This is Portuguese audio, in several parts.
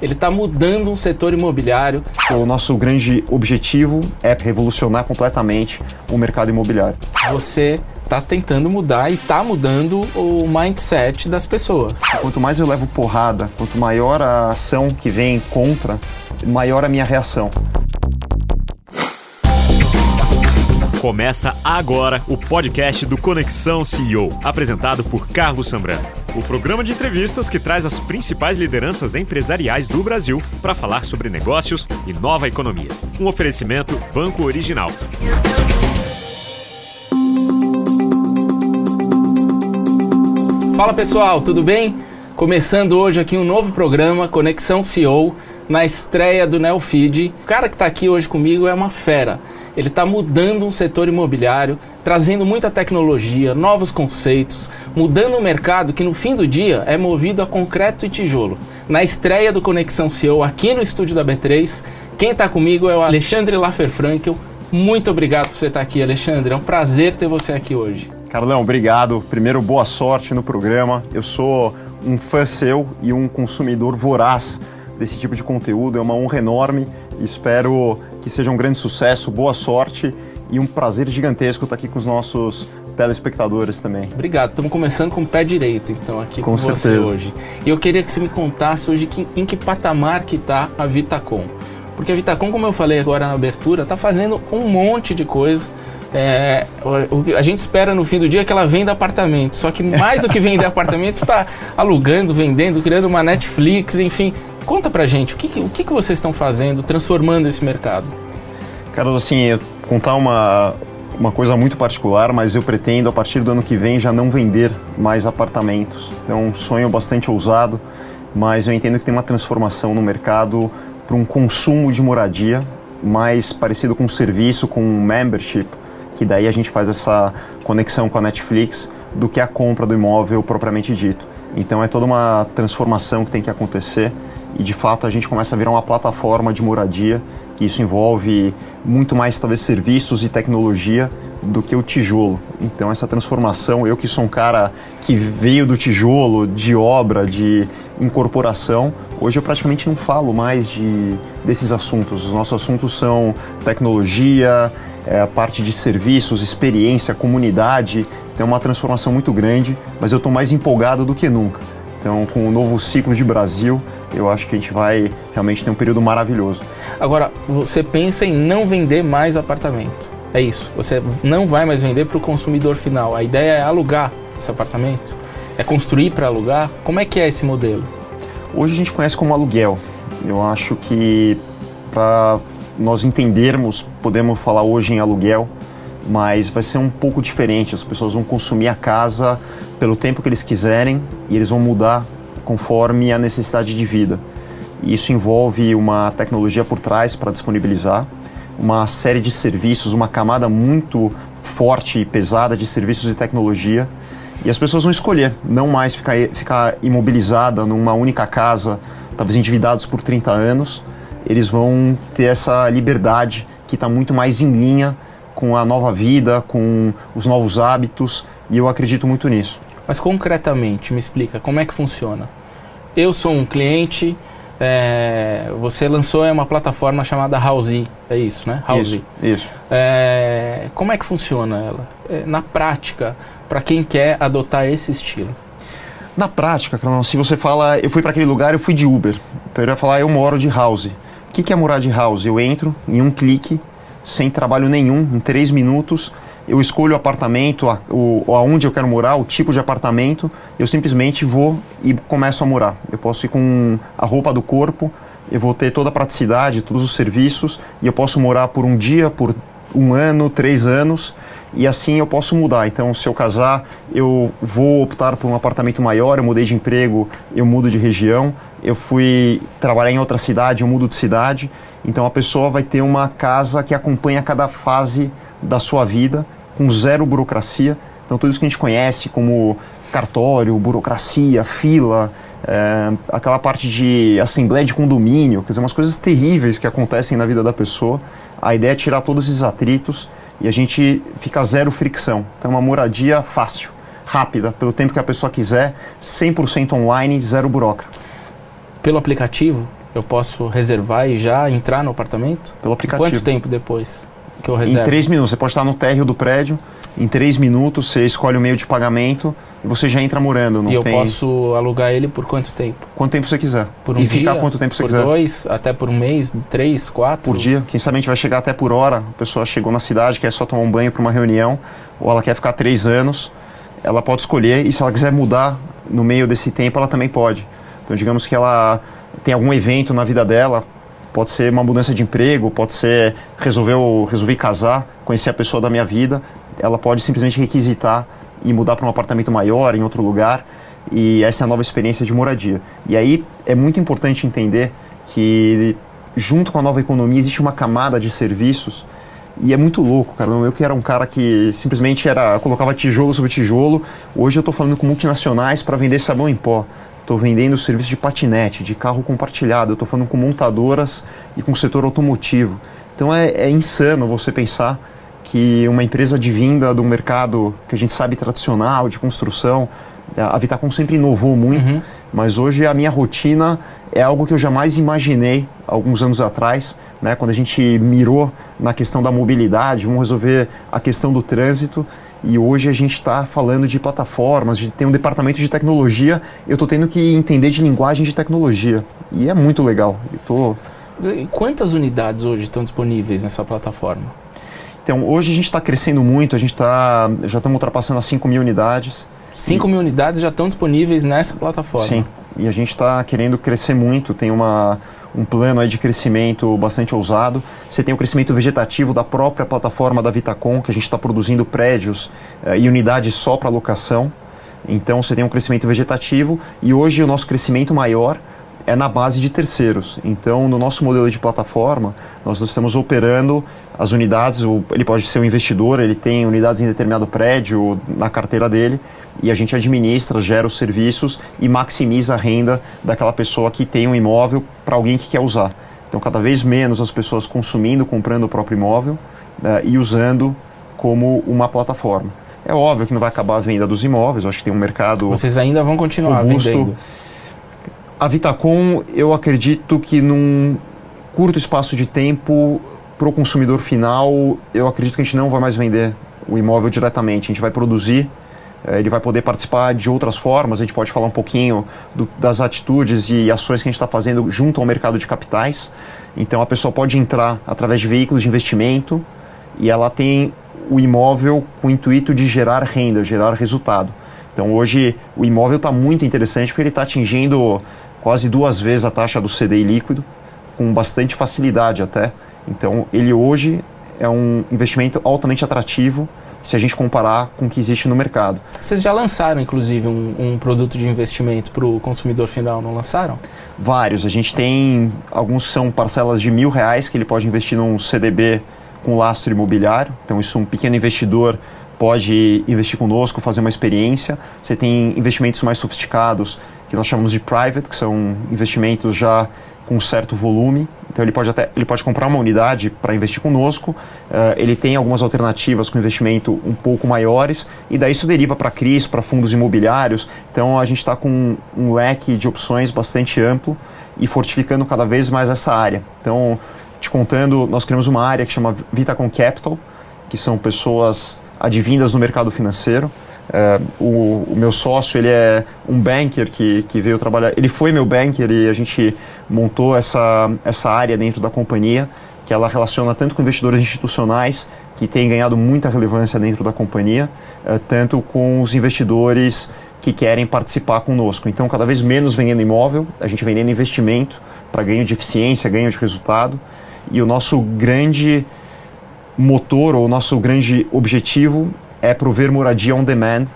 ele está mudando o setor imobiliário. O nosso grande objetivo é revolucionar completamente o mercado imobiliário. Você está tentando mudar e está mudando o mindset das pessoas. Quanto mais eu levo porrada, quanto maior a ação que vem contra, maior a minha reação. Começa agora o podcast do Conexão CEO, apresentado por Carlos Sambrano. O programa de entrevistas que traz as principais lideranças empresariais do Brasil para falar sobre negócios e nova economia. Um oferecimento Banco Original. Fala pessoal, tudo bem? Começando hoje aqui um novo programa, Conexão CEO, na estreia do Neofeed. O cara que está aqui hoje comigo é uma fera. Ele está mudando o setor imobiliário, trazendo muita tecnologia, novos conceitos, mudando um mercado que no fim do dia é movido a concreto e tijolo. Na estreia do Conexão CEO aqui no estúdio da B3, quem está comigo é o Alexandre Lafferfrankel. Muito obrigado por você estar aqui, Alexandre. É um prazer ter você aqui hoje. Carlão, obrigado. Primeiro, boa sorte no programa. Eu sou um fã seu e um consumidor voraz desse tipo de conteúdo. É uma honra enorme. Espero que seja um grande sucesso. Boa sorte e um prazer gigantesco estar aqui com os nossos telespectadores também. Obrigado. Estamos começando com o pé direito, então, aqui com, com você hoje. E eu queria que você me contasse hoje que, em que patamar que está a Vitacom. Porque a Vitacom, como eu falei agora na abertura, está fazendo um monte de coisa é, a gente espera no fim do dia que ela venda apartamento, só que mais do que vender apartamento, está alugando, vendendo, criando uma Netflix, enfim. Conta pra gente, o que, o que vocês estão fazendo, transformando esse mercado? Carlos, assim, contar uma, uma coisa muito particular, mas eu pretendo, a partir do ano que vem, já não vender mais apartamentos. É um sonho bastante ousado, mas eu entendo que tem uma transformação no mercado para um consumo de moradia mais parecido com um serviço, com um membership, que daí a gente faz essa conexão com a Netflix do que a compra do imóvel propriamente dito. Então é toda uma transformação que tem que acontecer e de fato a gente começa a virar uma plataforma de moradia, que isso envolve muito mais talvez serviços e tecnologia do que o tijolo. Então essa transformação, eu que sou um cara que veio do tijolo, de obra, de incorporação, hoje eu praticamente não falo mais de desses assuntos. Os nossos assuntos são tecnologia, é, parte de serviços, experiência, comunidade, tem uma transformação muito grande, mas eu estou mais empolgado do que nunca. Então, com o novo ciclo de Brasil, eu acho que a gente vai realmente ter um período maravilhoso. Agora, você pensa em não vender mais apartamento. É isso. Você não vai mais vender para o consumidor final. A ideia é alugar esse apartamento? É construir para alugar? Como é que é esse modelo? Hoje a gente conhece como aluguel. Eu acho que para nós entendermos, podemos falar hoje em aluguel, mas vai ser um pouco diferente. As pessoas vão consumir a casa pelo tempo que eles quiserem e eles vão mudar conforme a necessidade de vida. E isso envolve uma tecnologia por trás para disponibilizar, uma série de serviços, uma camada muito forte e pesada de serviços e tecnologia. E as pessoas vão escolher não mais ficar, ficar imobilizada numa única casa, talvez endividados por 30 anos, eles vão ter essa liberdade que está muito mais em linha com a nova vida, com os novos hábitos, e eu acredito muito nisso. Mas concretamente, me explica, como é que funciona? Eu sou um cliente, é, você lançou uma plataforma chamada Housey, é isso, né? Housey. Isso, isso. É, como é que funciona ela? É, na prática, para quem quer adotar esse estilo? Na prática, se você fala, eu fui para aquele lugar, eu fui de Uber. Então eu ia falar, eu moro de House. O que, que é morar de house? Eu entro em um clique, sem trabalho nenhum, em três minutos, eu escolho o apartamento, a, o, aonde eu quero morar, o tipo de apartamento, eu simplesmente vou e começo a morar. Eu posso ir com a roupa do corpo, eu vou ter toda a praticidade, todos os serviços, e eu posso morar por um dia, por um ano, três anos, e assim eu posso mudar. Então, se eu casar, eu vou optar por um apartamento maior, eu mudei de emprego, eu mudo de região, eu fui trabalhar em outra cidade, eu mudo de cidade. Então, a pessoa vai ter uma casa que acompanha cada fase da sua vida, com zero burocracia. Então, tudo isso que a gente conhece como cartório, burocracia, fila, é, aquela parte de assembleia de condomínio, quer dizer, umas coisas terríveis que acontecem na vida da pessoa. A ideia é tirar todos esses atritos e a gente fica zero fricção. Então, é uma moradia fácil, rápida, pelo tempo que a pessoa quiser, 100% online, zero burocrata. Pelo aplicativo? Eu posso reservar e já entrar no apartamento? Pelo aplicativo. Quanto tempo depois que eu reservo? Em três minutos. Você pode estar no térreo do prédio, em três minutos você escolhe o meio de pagamento e você já entra morando. Não e eu tem... posso alugar ele por quanto tempo? Quanto tempo você quiser. Por um e dia? ficar quanto tempo você por quiser. dois? Até por um mês? Três? Quatro? Por dia. Quem sabe a gente vai chegar até por hora. A pessoa chegou na cidade, quer só tomar um banho para uma reunião, ou ela quer ficar três anos. Ela pode escolher e se ela quiser mudar no meio desse tempo, ela também pode. Então, digamos que ela tem algum evento na vida dela, pode ser uma mudança de emprego, pode ser resolver, resolver casar, conhecer a pessoa da minha vida, ela pode simplesmente requisitar e mudar para um apartamento maior, em outro lugar, e essa é a nova experiência de moradia. E aí é muito importante entender que junto com a nova economia existe uma camada de serviços e é muito louco, cara. Eu que era um cara que simplesmente era colocava tijolo sobre tijolo, hoje eu estou falando com multinacionais para vender sabão em pó. Estou vendendo serviço de patinete, de carro compartilhado. Estou falando com montadoras e com o setor automotivo. Então é, é insano você pensar que uma empresa de vinda do mercado que a gente sabe tradicional, de construção, a Vitacom sempre inovou muito, Uhum. mas hoje a minha rotina é algo que eu jamais imaginei alguns anos atrás, né, quando a gente mirou na questão da mobilidade, vamos resolver a questão do trânsito. E hoje a gente está falando de plataformas, de ter um departamento de tecnologia. Eu estou tendo que entender de linguagem de tecnologia. E é muito legal. Eu tô... E Quantas unidades hoje estão disponíveis nessa plataforma? Então, hoje a gente está crescendo muito, a gente tá, já estamos ultrapassando as 5 mil unidades. 5 mil unidades já estão disponíveis nessa plataforma. Sim, e a gente está querendo crescer muito, tem uma, um plano de crescimento bastante ousado. Você tem o crescimento vegetativo da própria plataforma da Vitacom, que a gente está produzindo prédios eh, e unidades só para locação. Então você tem um crescimento vegetativo e hoje o nosso crescimento maior é na base de terceiros. Então, no nosso modelo de plataforma, nós estamos operando as unidades, ele pode ser um investidor, ele tem unidades em determinado prédio na carteira dele, e a gente administra, gera os serviços e maximiza a renda daquela pessoa que tem um imóvel para alguém que quer usar. Então, cada vez menos as pessoas consumindo, comprando o próprio imóvel né, e usando como uma plataforma. É óbvio que não vai acabar a venda dos imóveis, eu acho que tem um mercado Vocês ainda vão continuar robusto. vendendo. A Vitacom, eu acredito que num curto espaço de tempo, para o consumidor final, eu acredito que a gente não vai mais vender o imóvel diretamente. A gente vai produzir, eh, ele vai poder participar de outras formas. A gente pode falar um pouquinho do- das atitudes e ações que a gente está fazendo junto ao mercado de capitais. Então, a pessoa pode entrar através de veículos de investimento e ela tem o imóvel com o intuito de gerar renda, gerar resultado. Então hoje o imóvel está muito interessante porque ele está atingindo quase duas vezes a taxa do CDI líquido, com bastante facilidade até. Então ele hoje é um investimento altamente atrativo se a gente comparar com o que existe no mercado. Vocês já lançaram, inclusive, um, um produto de investimento para o consumidor final, não lançaram? Vários. A gente tem alguns que são parcelas de mil reais que ele pode investir num CDB com lastro imobiliário. Então, isso um pequeno investidor pode investir conosco, fazer uma experiência. Você tem investimentos mais sofisticados que nós chamamos de private, que são investimentos já com um certo volume. Então ele pode até ele pode comprar uma unidade para investir conosco. Eh, ele tem algumas alternativas com investimento um pouco maiores e daí isso deriva para CRIs, para fundos imobiliários. Então a gente está com um leque de opções bastante amplo e fortificando cada vez mais essa área. Então te contando, nós criamos uma área que chama Vitacom Capital, que são pessoas advindas no mercado financeiro. É, o, o meu sócio ele é um banker que, que veio trabalhar. Ele foi meu banker e a gente montou essa, essa área dentro da companhia que ela relaciona tanto com investidores institucionais que têm ganhado muita relevância dentro da companhia, é, tanto com os investidores que querem participar conosco. Então, cada vez menos vendendo imóvel, a gente vendendo investimento para ganho de eficiência, ganho de resultado. E o nosso grande motor ou o nosso grande objetivo é prover moradia on demand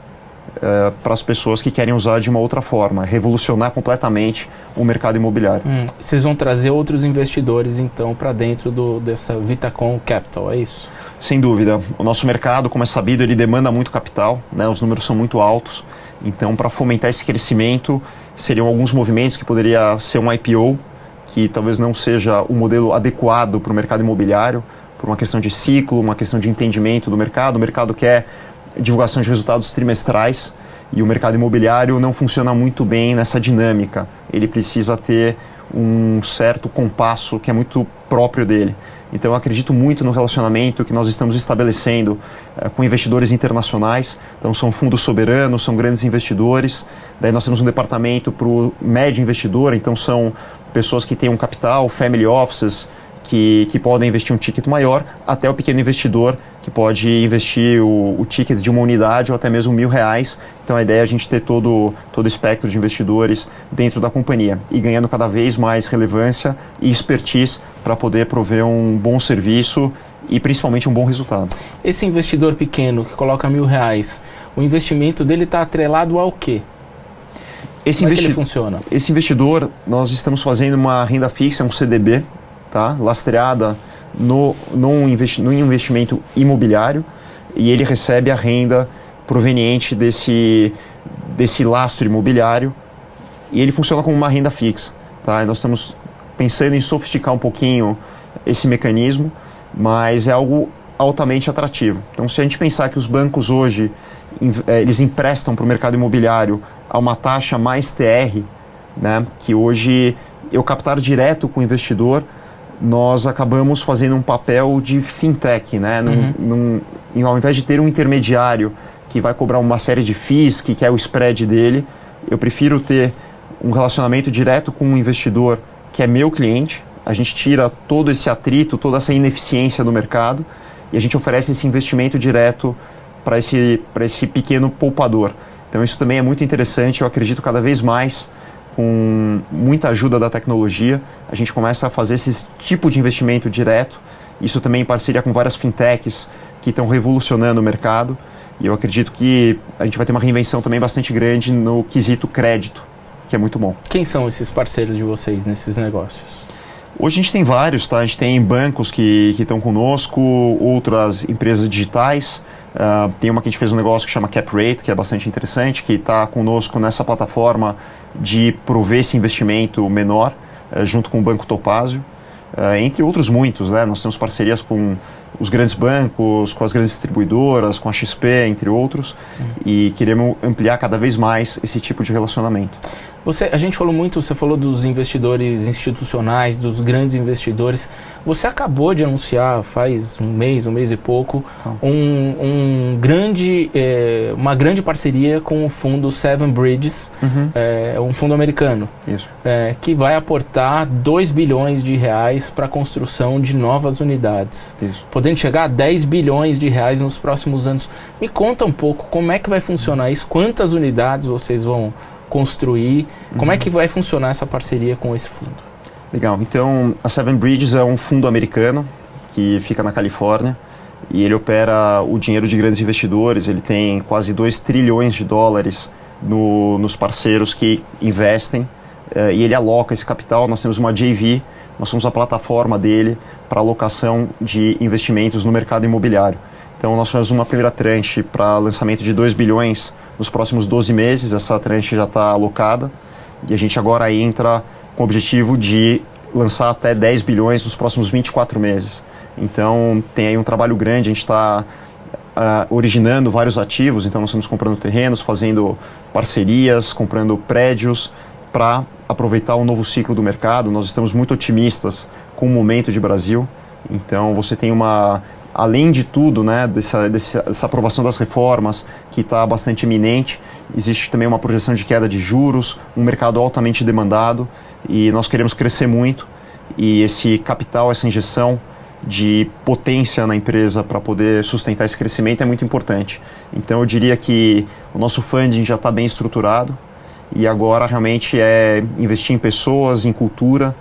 eh, para as pessoas que querem usar de uma outra forma, revolucionar completamente o mercado imobiliário. Hum, Vocês vão trazer outros investidores, então, para dentro do, dessa Vitacom Capital, é isso? Sem dúvida. O nosso mercado, como é sabido, ele demanda muito capital, né? os números são muito altos. Então, para fomentar esse crescimento, seriam alguns movimentos que poderia ser um IPO, que talvez não seja o modelo adequado para o mercado imobiliário, por uma questão de ciclo, uma questão de entendimento do mercado. O mercado quer divulgação de resultados trimestrais e o mercado imobiliário não funciona muito bem nessa dinâmica. Ele precisa ter um certo compasso que é muito próprio dele. Então eu acredito muito no relacionamento que nós estamos estabelecendo uh, com investidores internacionais. Então são fundos soberanos, são grandes investidores. Daí nós temos um departamento para o médio investidor, então são pessoas que têm um capital, family offices, que, que podem investir um ticket maior, até o pequeno investidor que pode investir o, o, ticket de uma unidade ou até mesmo mil reais. Então a ideia é a gente ter todo, todo o espectro de investidores dentro da companhia e ganhando cada vez mais relevância e expertise para poder prover um bom serviço e principalmente um bom resultado. Esse investidor pequeno que coloca mil reais, o investimento dele está atrelado ao quê? Esse Como é que ele funciona? Esse investidor, nós estamos fazendo uma renda fixa, um CDB, tá? lastreada no, no, investi no investimento imobiliário e ele recebe a renda proveniente desse, desse lastro imobiliário e ele funciona como uma renda fixa. Tá? E nós estamos pensando em sofisticar um pouquinho esse mecanismo, mas é algo altamente atrativo. Então, se a gente pensar que os bancos hoje eh, eles emprestam para o mercado imobiliário a uma taxa mais TR, né, que hoje eu captar direto com o investidor nós acabamos fazendo um papel de fintech, né? Num, uhum. num, ao invés de ter um intermediário que vai cobrar uma série de FIIs, que quer o spread dele, eu prefiro ter um relacionamento direto com um investidor que é meu cliente. A gente tira todo esse atrito, toda essa ineficiência no mercado e a gente oferece esse investimento direto para esse, esse pequeno poupador. Então isso também é muito interessante, eu acredito cada vez mais com muita ajuda da tecnologia, a gente começa a fazer esse tipo de investimento direto. Isso também em parceria com várias fintechs que estão revolucionando o mercado. E eu acredito que a gente vai ter uma reinvenção também bastante grande no quesito crédito, que é muito bom. Quem são esses parceiros de vocês nesses negócios? Hoje a gente tem vários, tá? A gente tem bancos que estão conosco, outras empresas digitais. Uh, tem uma que a gente fez um negócio que chama CapRate, que é bastante interessante, que está conosco nessa plataforma de prover esse investimento menor, uh, junto com o Banco Topázio, uh, entre outros muitos. Né? Nós temos parcerias com os grandes bancos, com as grandes distribuidoras, com a XP, entre outros, uhum. e queremos ampliar cada vez mais esse tipo de relacionamento. Você, a gente falou muito, você falou dos investidores institucionais, dos grandes investidores. Você acabou de anunciar faz um mês, um mês e pouco, um, um grande, é, uma grande parceria com o fundo Seven Bridges, uhum. é, um fundo americano, é, que vai aportar 2 bilhões de reais para a construção de novas unidades, Isso. podendo chegar a 10 bilhões de reais nos próximos anos. Me conta um pouco como é que vai funcionar isso, quantas unidades vocês vão construir. Como é uhum. que vai funcionar essa parceria com esse fundo? Legal. Então, a Seven Bridges é um fundo americano que fica na Califórnia e ele opera o dinheiro de grandes investidores. Ele tem quase 2 trilhões de dólares no, nos parceiros que investem uh, e ele aloca esse capital. Nós temos uma JV, nós somos a plataforma dele para alocação de investimentos no mercado imobiliário. Então, nós fizemos uma primeira tranche para lançamento de 2 bilhões nos próximos 12 meses. Essa tranche já está alocada e a gente agora entra com o objetivo de lançar até 10 bilhões nos próximos 24 meses. Então, tem aí um trabalho grande, a gente está uh, ah, originando vários ativos, então nós estamos comprando terrenos, fazendo parcerias, comprando prédios para aproveitar o novo ciclo do mercado. Nós estamos muito otimistas com o momento de Brasil. Então, você tem uma além de tudo, né, dessa, dessa aprovação das reformas que está bastante iminente, existe também uma projeção de queda de juros, um mercado altamente demandado e nós queremos crescer muito e esse capital, essa injeção de potência na empresa para poder sustentar esse crescimento é muito importante. Então eu diria que o nosso funding já está bem estruturado e agora realmente é investir em pessoas, em cultura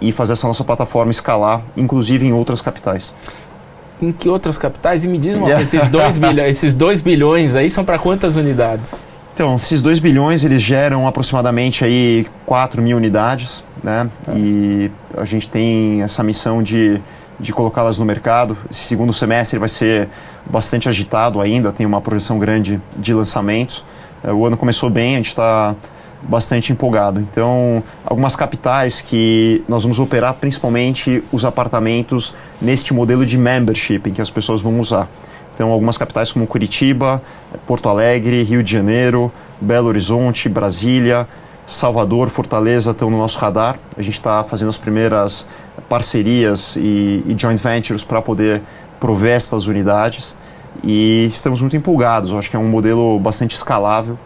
e fazer essa nossa plataforma escalar, inclusive em outras capitais em que outras capitais? E me diz uma coisa, esses 2 bilhões, esses dois bilhões aí são para quantas unidades? Então, esses 2 bilhões eles geram aproximadamente aí 4 mil unidades, né? Tá. E a gente tem essa missão de, de colocá-las no mercado. Esse segundo semestre vai ser bastante agitado ainda, tem uma projeção grande de lançamentos. É, o ano começou bem, a gente está bastante empolgado. Então, algumas capitais que nós vamos operar principalmente os apartamentos neste modelo de membership em que as pessoas vão usar. Então, algumas capitais como Curitiba, Porto Alegre, Rio de Janeiro, Belo Horizonte, Brasília, Salvador, Fortaleza estão no nosso radar. A gente está fazendo as primeiras parcerias e, e joint ventures para poder prover estas unidades e estamos muito empolgados. Eu acho que é um modelo bastante escalável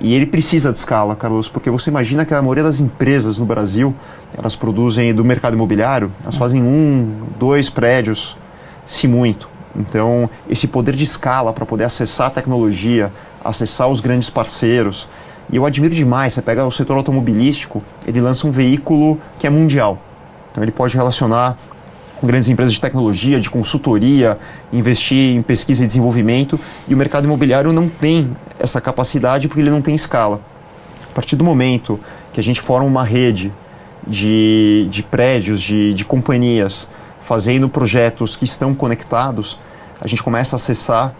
e ele precisa de escala, Carlos, porque você imagina que a maioria das empresas no Brasil elas produzem do mercado imobiliário, elas fazem um, dois prédios, se muito. Então, esse poder de escala para poder acessar a tecnologia, acessar os grandes parceiros. E eu admiro demais, você pega o setor automobilístico, ele lança um veículo que é mundial. Então, ele pode relacionar grandes empresas de tecnologia, de consultoria, investir em pesquisa e desenvolvimento, e o mercado imobiliário não tem essa capacidade porque ele não tem escala. A partir do momento que a gente forma uma rede de, de prédios, de, de companhias, fazendo projetos que estão conectados, a gente começa a acessar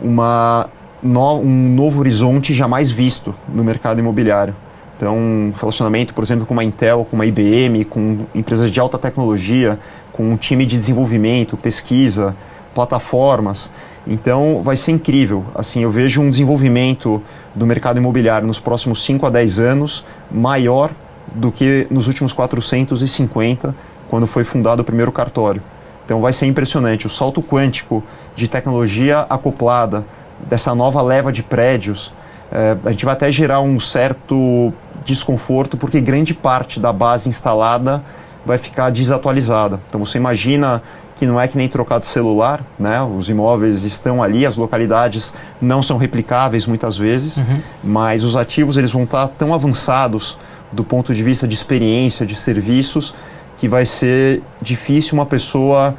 uma, no, um novo horizonte jamais visto no mercado imobiliário. Então, um relacionamento, por exemplo, com uma Intel, com uma IBM, com empresas de alta tecnologia, com um time de desenvolvimento, pesquisa, plataformas. Então, vai ser incrível. Assim, eu vejo um desenvolvimento do mercado imobiliário nos próximos 5 a 10 anos maior do que nos últimos 450, quando foi fundado o primeiro cartório. Então, vai ser impressionante. O salto quântico de tecnologia acoplada dessa nova leva de prédios, eh, a gente vai até gerar um certo desconforto, porque grande parte da base instalada vai ficar desatualizada. Então você imagina que não é que nem trocar de celular, né? Os imóveis estão ali, as localidades não são replicáveis muitas vezes, uhum. mas os ativos eles vão estar tão avançados do ponto de vista de experiência, de serviços, que vai ser difícil uma pessoa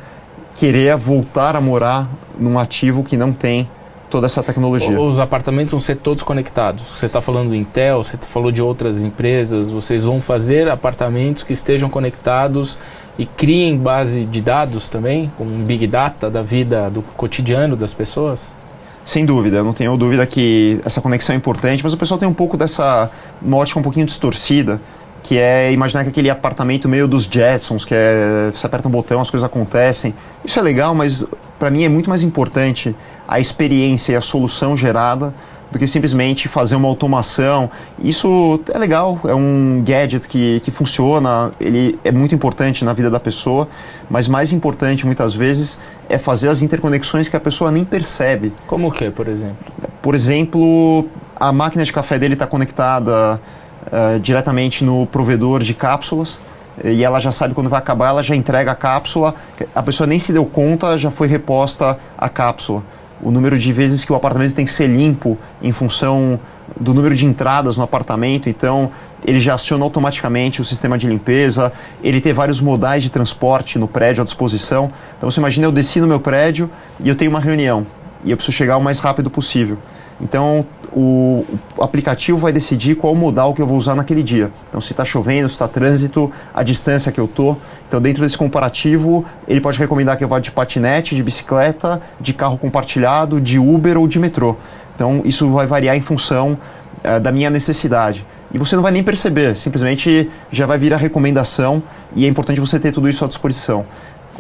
querer voltar a morar num ativo que não tem toda essa tecnologia. Os apartamentos vão ser todos conectados. Você está falando do Intel, você falou de outras empresas, vocês vão fazer apartamentos que estejam conectados e criem base de dados também, com um big data da vida, do cotidiano das pessoas? Sem dúvida, não tenho dúvida que essa conexão é importante, mas o pessoal tem um pouco dessa ótica um pouquinho distorcida, que é imaginar que aquele apartamento meio dos Jetsons, que é você aperta um botão, as coisas acontecem. Isso é legal, mas para mim é muito mais importante a experiência e a solução gerada do que simplesmente fazer uma automação. Isso é legal, é um gadget que, que funciona, ele é muito importante na vida da pessoa, mas mais importante muitas vezes é fazer as interconexões que a pessoa nem percebe. Como o que, por exemplo? Por exemplo, a máquina de café dele está conectada uh, diretamente no provedor de cápsulas e ela já sabe quando vai acabar, ela já entrega a cápsula, a pessoa nem se deu conta, já foi reposta a cápsula. O número de vezes que o apartamento tem que ser limpo em função do número de entradas no apartamento, então ele já aciona automaticamente o sistema de limpeza, ele tem vários modais de transporte no prédio à disposição. Então você imagina eu desci no meu prédio e eu tenho uma reunião e eu preciso chegar o mais rápido possível. Então o, aplicativo vai decidir qual modal que eu vou usar naquele dia. Então, se está chovendo, se está trânsito, a distância que eu tô. Então, dentro desse comparativo, ele pode recomendar que eu vá de patinete, de bicicleta, de carro compartilhado, de Uber ou de metrô. Então, isso vai variar em função uh, da minha necessidade. E você não vai nem perceber, simplesmente já vai vir a recomendação e é importante você ter tudo isso à disposição.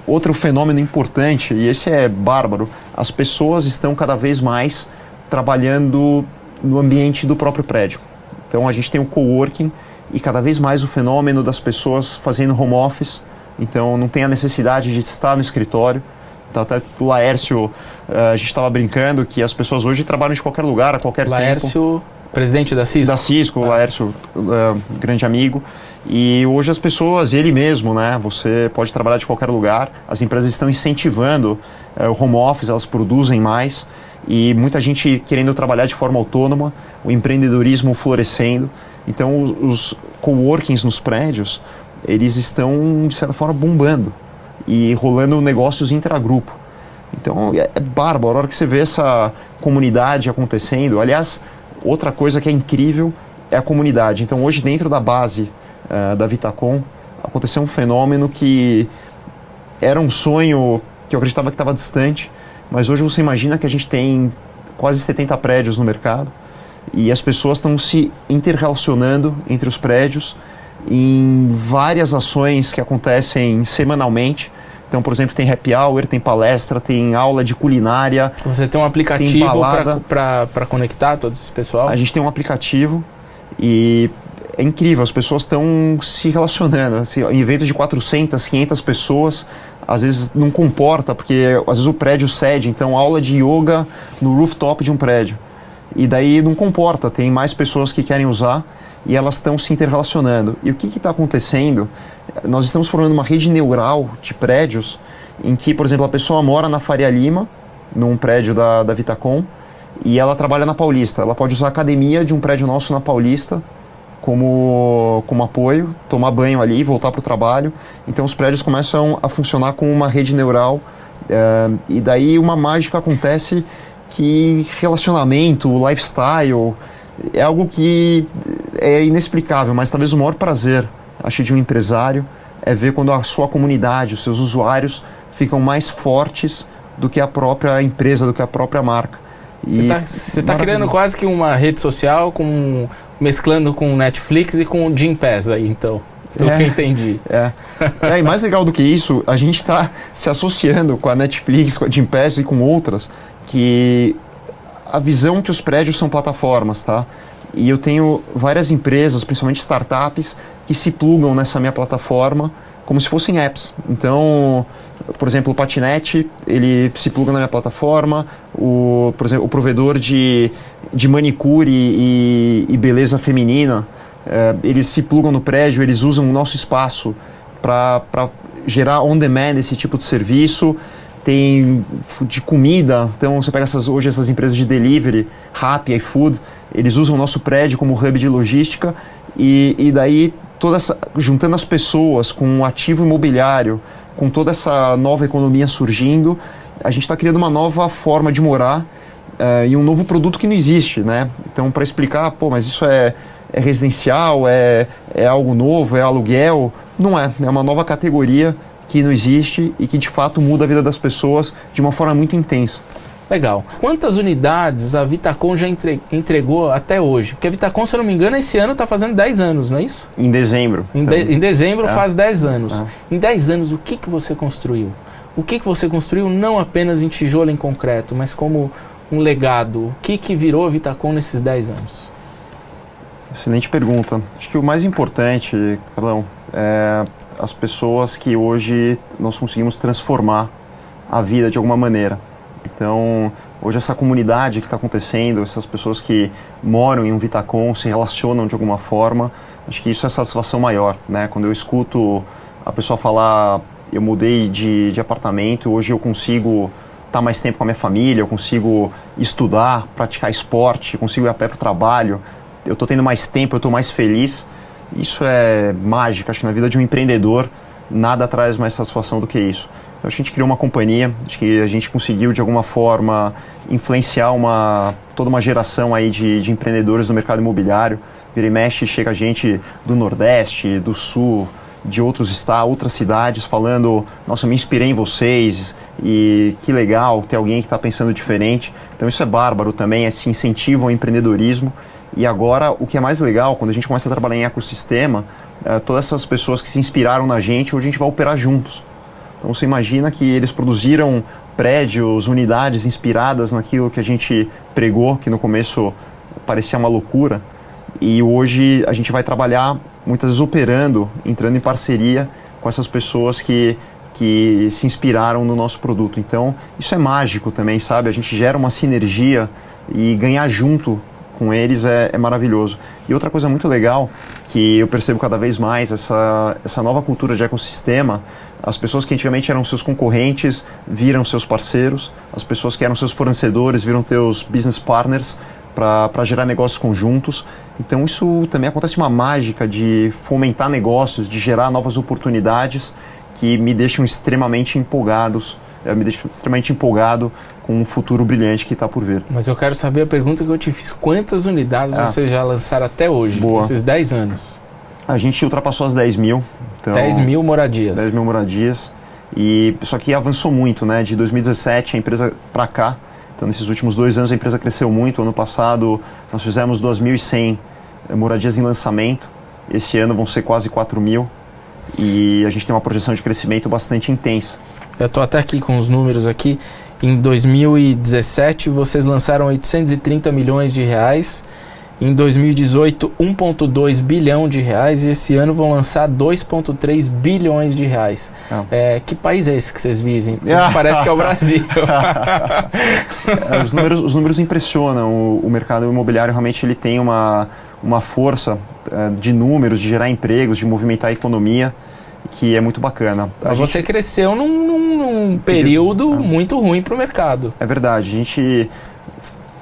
Outro fenômeno importante, e esse é bárbaro, as pessoas estão cada vez mais trabalhando no ambiente do próprio prédio. Então a gente tem o coworking e cada vez mais o fenômeno das pessoas fazendo home office. Então não tem a necessidade de estar no escritório. Então, até o Laércio, eh, a gente estava brincando que as pessoas hoje trabalham de qualquer lugar, a qualquer Laércio, tempo. presidente da Cisco? Da Cisco, ah. Laércio, uh, grande amigo. E hoje as pessoas, ele mesmo, né? Você pode trabalhar de qualquer lugar. As empresas estão incentivando uh, o home office, elas produzem mais e muita gente querendo trabalhar de forma autônoma, o empreendedorismo florescendo. Então, os coworkings nos prédios, eles estão, de certa forma, bombando e rolando negócios intragrupo. Então, é, é bárbaro a hora que você vê essa comunidade acontecendo. Aliás, outra coisa que é incrível é a comunidade. Então, hoje, dentro da base uh, da Vitacom, aconteceu um fenômeno que era um sonho que eu acreditava que estava distante, mas hoje você imagina que a gente tem quase 70 prédios no mercado e as pessoas estão se interrelacionando entre os prédios em várias ações que acontecem semanalmente. Então, por exemplo, tem happy hour, tem palestra, tem aula de culinária. Você tem um aplicativo para conectar todo esse pessoal? A gente tem um aplicativo e é incrível, as pessoas estão se relacionando. Assim, em eventos de 400, 500 pessoas, às vezes não comporta, porque às vezes o prédio cede, então aula de yoga no rooftop de um prédio. E daí não comporta, tem mais pessoas que querem usar e elas estão se interrelacionando. E o que está acontecendo? Nós estamos formando uma rede neural de prédios em que, por exemplo, a pessoa mora na Faria Lima, num prédio da, da Vitacom, e ela trabalha na Paulista. Ela pode usar a academia de um prédio nosso na Paulista como, como apoio, tomar banho ali, voltar para o trabalho. Então os prédios começam a funcionar como uma rede neural é, e daí uma mágica acontece que relacionamento, lifestyle, é algo que é inexplicável, mas talvez o maior prazer, acho, de um empresário é ver quando a sua comunidade, os seus usuários ficam mais fortes do que a própria empresa, do que a própria marca. Você está tá criando quase que uma rede social com mesclando com Netflix e com o Jim Pass aí, então. Pelo é, que eu entendi. É. é. E mais legal do que isso, a gente está se associando com a Netflix, com a Jim Pass e com outras, que a visão que os prédios são plataformas, tá? E eu tenho várias empresas, principalmente startups, que se plugam nessa minha plataforma como se fossem apps. Então, por exemplo, o patinete, ele se pluga na minha plataforma, o, por exemplo, o provedor de, de manicure e, e beleza feminina, é, eles se plugam no prédio, eles usam o nosso espaço para gerar on-demand esse tipo de serviço. Tem de comida, então você pega essas, hoje essas empresas de delivery, Rappi, iFood, eles usam o nosso prédio como hub de logística e, e daí toda essa, juntando as pessoas com um ativo imobiliário, com toda essa nova economia surgindo, a gente está criando uma nova forma de morar uh, e um novo produto que não existe, né? Então, para explicar, pô, mas isso é, é residencial, é, é algo novo, é aluguel? Não é, é uma nova categoria que não existe e que de fato muda a vida das pessoas de uma forma muito intensa. Legal. Quantas unidades a Vitacom já entregou até hoje? Porque a Vitacom, se eu não me engano, esse ano está fazendo 10 anos, não é isso? Em dezembro. Em, de, em dezembro é. faz 10 anos. É. Em 10 anos, o que, que você construiu? O que, que você construiu não apenas em tijolo em concreto, mas como um legado? O que, que virou a Vitacom nesses 10 anos? Excelente pergunta. Acho que o mais importante, Carlão, é as pessoas que hoje nós conseguimos transformar a vida de alguma maneira. Então, hoje essa comunidade que está acontecendo, essas pessoas que moram em um Vitacom, se relacionam de alguma forma, acho que isso é satisfação maior, né? Quando eu escuto a pessoa falar, eu mudei de, de apartamento, hoje eu consigo estar tá mais tempo com a minha família, eu consigo estudar, praticar esporte, consigo ir a pé para o trabalho, eu estou tendo mais tempo, eu estou mais feliz. Isso é mágico, acho que na vida de um empreendedor nada traz mais satisfação do que isso. Então a gente criou uma companhia, acho que a gente conseguiu de alguma forma influenciar uma, toda uma geração aí de, de empreendedores no mercado imobiliário. Vira e mexe, chega gente do Nordeste, do Sul, de outros estados, outras cidades, falando: Nossa, me inspirei em vocês e que legal ter alguém que está pensando diferente. Então, isso é bárbaro também, esse incentivo ao empreendedorismo. E agora, o que é mais legal, quando a gente começa a trabalhar em ecossistema, é, todas essas pessoas que se inspiraram na gente, hoje a gente vai operar juntos. Então você imagina que eles produziram prédios, unidades inspiradas naquilo que a gente pregou, que no começo parecia uma loucura, e hoje a gente vai trabalhar muitas vezes operando, entrando em parceria com essas pessoas que, que se inspiraram no nosso produto. Então isso é mágico também, sabe? A gente gera uma sinergia e ganhar junto com eles é, é, maravilhoso. E outra coisa muito legal que eu percebo cada vez mais, essa, essa nova cultura de ecossistema, as pessoas que antigamente eram seus concorrentes viram seus parceiros, as pessoas que eram seus fornecedores viram teus business partners para gerar negócios conjuntos. Então isso também acontece uma mágica de fomentar negócios, de gerar novas oportunidades que me deixam extremamente empolgados, eh, me deixam extremamente empolgado com um futuro brilhante que está por vir. Mas eu quero saber a pergunta que eu te fiz. Quantas unidades ah. vocês já lançaram até hoje, Boa. nesses 10 anos? A gente ultrapassou as 10 mil. Então, 10 mil moradias. 10 mil moradias. E, só que avançou muito, né? De 2017 a empresa para cá. Então, nesses últimos dois anos a empresa cresceu muito. Ano passado nós fizemos 2.100 moradias em lançamento. Esse ano vão ser quase 4 mil. E a gente tem uma projeção de crescimento bastante intensa. Eu estou até aqui com os números aqui. Em 2017, vocês lançaram 830 milhões de reais Em 2018, 1,2 bilhão de reais e esse ano vão lançar 2,3 bilhões de reais. Ah. É, que país é esse que vocês vivem? Porque parece que é o Brasil. É, os, números, os números impressionam. O, o, mercado imobiliário realmente ele tem uma, uma força é, de números, de gerar empregos, de movimentar a economia que é muito bacana. Mas gente... você cresceu num, num, num período ah. muito ruim para o mercado. É verdade. A gente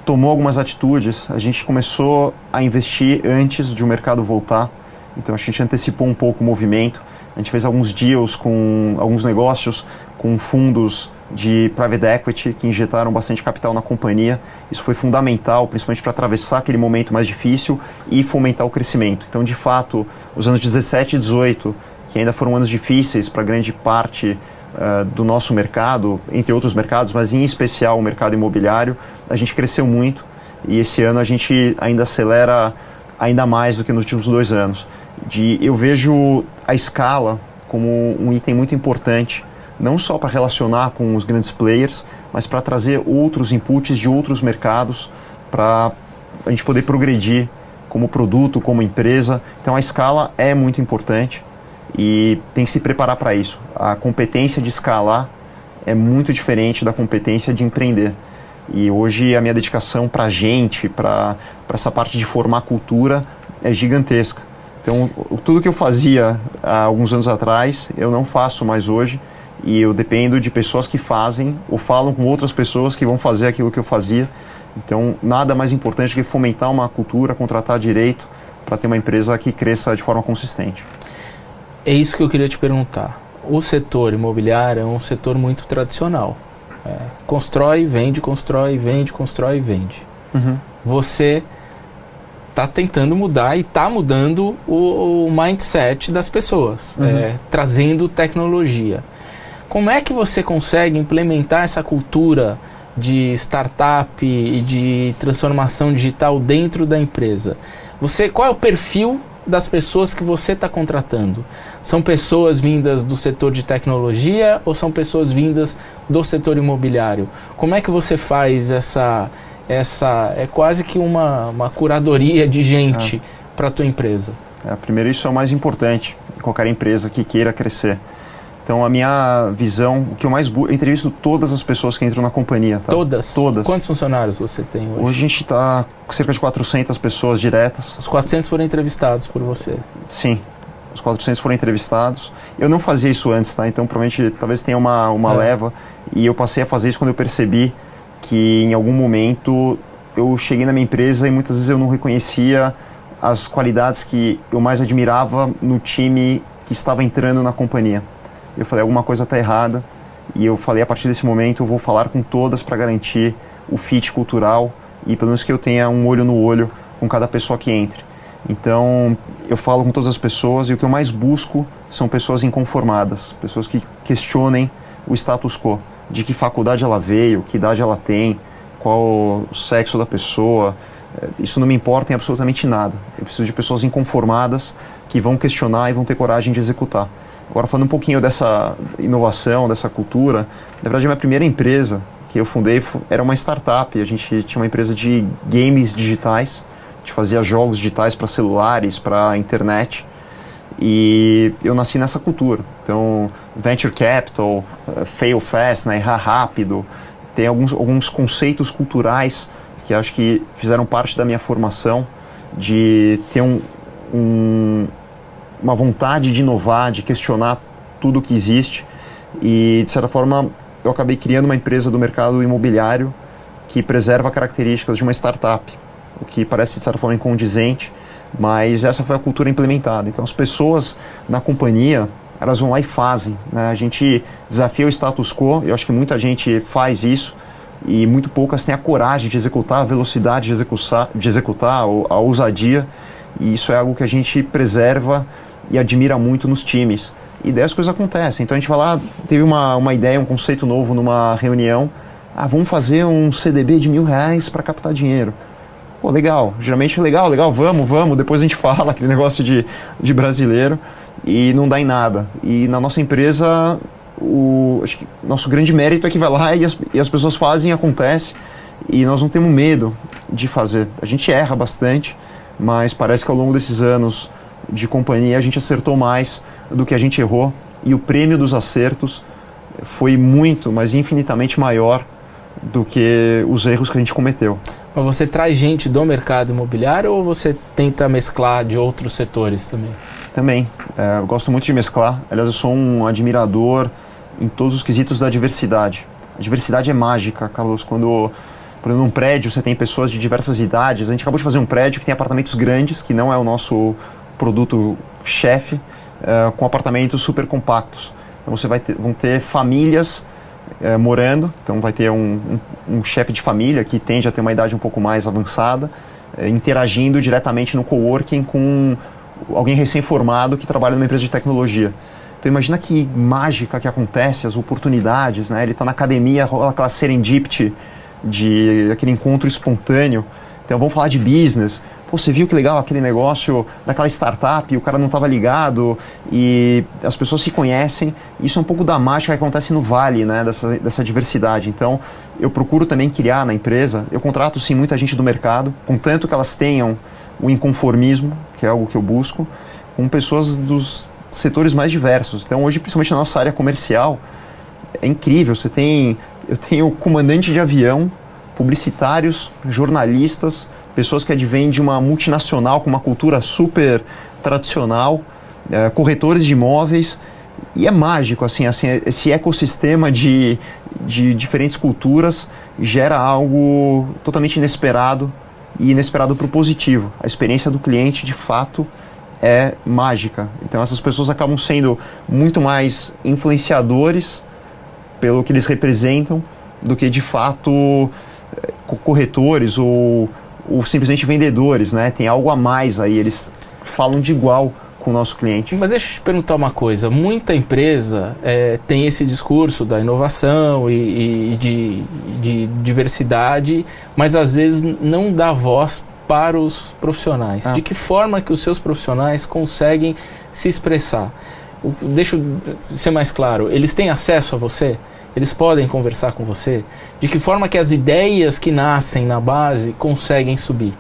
tomou algumas atitudes, a gente começou a investir antes de o mercado voltar, então a gente antecipou um pouco o movimento. A gente fez alguns deals com alguns negócios com fundos de private equity que injetaram bastante capital na companhia. Isso foi fundamental, principalmente para atravessar aquele momento mais difícil e fomentar o crescimento. Então, de fato, os anos 17 e 18, que ainda foram anos difíceis para grande parte uh, do nosso mercado, entre outros mercados, mas em especial o mercado imobiliário, a gente cresceu muito e esse ano a gente ainda acelera ainda mais do que nos últimos dois anos. De, eu vejo a escala como um item muito importante, não só para relacionar com os grandes players, mas para trazer outros inputs de outros mercados para a gente poder progredir como produto, como empresa. Então a escala é muito importante e tem que se preparar para isso. A competência de escalar é muito diferente da competência de empreender. E hoje a minha dedicação para a gente, para essa parte de formar cultura, é gigantesca. Então, tudo que eu fazia há alguns anos atrás, eu não faço mais hoje. E eu dependo de pessoas que fazem ou falam com outras pessoas que vão fazer aquilo que eu fazia. Então, nada mais importante que fomentar uma cultura, contratar direito para ter uma empresa que cresça de forma consistente. É isso que eu queria te perguntar. O setor imobiliário é um setor muito tradicional. É, constrói, vende, constrói, vende, constrói, vende. Uhum. Você está tentando mudar e está mudando o, o, mindset das pessoas, uhum. é, trazendo tecnologia. Como é que você consegue implementar essa cultura de startup e de transformação digital dentro da empresa? Você, qual é o perfil das pessoas que você está contratando? São pessoas vindas do setor de tecnologia ou são pessoas vindas do setor imobiliário? Como é que você faz essa essa é quase que uma, uma curadoria de gente é. para a tua empresa? É, primeiro isso é o mais importante em qualquer empresa que queira crescer. Então a minha visão, o que eu mais eu entrevisto todas as pessoas que entram na companhia. Tá? Todas? Todas. Quantos funcionários você tem hoje? Hoje a gente está com cerca de 400 pessoas diretas. Os 400 foram entrevistados por você? Sim, os 400 foram entrevistados. Eu não fazia isso antes, tá? Então provavelmente talvez tenha uma, uma é. leva. E eu passei a fazer isso quando eu percebi que em algum momento eu cheguei na minha empresa e muitas vezes eu não reconhecia as qualidades que eu mais admirava no time que estava entrando na companhia eu falei, alguma coisa está errada. E eu falei, a partir desse momento eu vou falar com todas para garantir o fit cultural e pelo menos que eu tenha um olho no olho com cada pessoa que entre. Então, eu falo com todas as pessoas e o que eu mais busco são pessoas inconformadas, pessoas que questionem o status quo, de que faculdade ela veio, que idade ela tem, qual o sexo da pessoa. Eh, isso não me importa em absolutamente nada. Eu preciso de pessoas inconformadas que vão questionar e vão ter coragem de executar. Agora, falando um pouquinho dessa inovação, dessa cultura, na verdade, a minha primeira empresa que eu fundei era uma startup. A gente tinha uma empresa de games digitais, a gente fazia jogos digitais para celulares, para internet. E eu nasci nessa cultura. Então, venture capital, uh, fail fast, né, errar rápido, tem alguns, alguns conceitos culturais que acho que fizeram parte da minha formação de ter um, um, uma vontade de inovar, de questionar tudo que existe. E, de certa forma, eu acabei criando uma empresa do mercado imobiliário que preserva características de uma startup, o que parece, de certa forma, incondizente, mas essa foi a cultura implementada. Então, as pessoas na companhia, elas vão lá e fazem. Né? A gente desafia o status quo, eu acho que muita gente faz isso, e muito poucas têm a coragem de executar, a velocidade de executar, de executar a ousadia, e isso é algo que a gente preserva e admira muito nos times. E daí as coisas acontecem. Então a gente vai lá, teve uma, uma ideia, um conceito novo numa reunião. Ah, vamos fazer um CDB de mil reais para captar dinheiro. Pô, legal. Geralmente, legal, legal, vamos, vamos. Depois a gente fala aquele negócio de, de brasileiro e não dá em nada. E na nossa empresa, o acho que nosso grande mérito é que vai lá e as, e as pessoas fazem, acontece. E nós não temos medo de fazer. A gente erra bastante mas parece que ao longo desses anos de companhia a gente acertou mais do que a gente errou e o prêmio dos acertos foi muito, mas infinitamente maior do que os erros que a gente cometeu. Mas você traz gente do mercado imobiliário ou você tenta mesclar de outros setores também? Também. É, eu gosto muito de mesclar. Aliás, eu sou um admirador em todos os quesitos da diversidade. A diversidade é mágica, Carlos. Quando, por exemplo, num prédio você tem pessoas de diversas idades. A gente acabou de fazer um prédio que tem apartamentos grandes, que não é o nosso produto chefe, é, com apartamentos super compactos. Então você vai ter, vão ter famílias é, morando, então vai ter um, um, um chefe de família que tende a ter uma idade um pouco mais avançada, é, interagindo diretamente no coworking com alguém recém-formado que trabalha numa empresa de tecnologia. Então imagina que mágica que acontece, as oportunidades, né? Ele está na academia, rola aquela serendipity de aquele encontro espontâneo. Então vamos falar de business. Pô, você viu que legal aquele negócio daquela startup, o cara não estava ligado e as pessoas se conhecem. Isso é um pouco da mágica que acontece no vale, né, dessa, dessa diversidade. Então, eu procuro também criar na empresa, eu contrato sim muita gente do mercado, contanto que elas tenham o inconformismo, que é algo que eu busco, com pessoas dos setores mais diversos. Então, hoje, principalmente na nossa área comercial, é incrível. Você tem, eu tenho comandante de avião, publicitários, jornalistas, pessoas que advêm de uma multinacional com uma cultura super tradicional, é, corretores de imóveis. E é mágico, assim, assim esse ecossistema de, de diferentes culturas gera algo totalmente inesperado e inesperado para o positivo. A experiência do cliente, de fato, é mágica. Então, essas pessoas acabam sendo muito mais influenciadores pelo que eles representam do que, de fato, corretores ou ou simplesmente vendedores, né? Tem algo a mais aí, eles falam de igual com o nosso cliente. Mas deixa eu te perguntar uma coisa: muita empresa é, tem esse discurso da inovação e, e de, de, diversidade, mas às vezes não dá voz para os profissionais. Ah. De que forma que os seus profissionais conseguem se expressar? deixa eu ser mais claro: eles têm acesso a você? Eles podem conversar com você? De que forma que as ideias que nascem na base conseguem subir?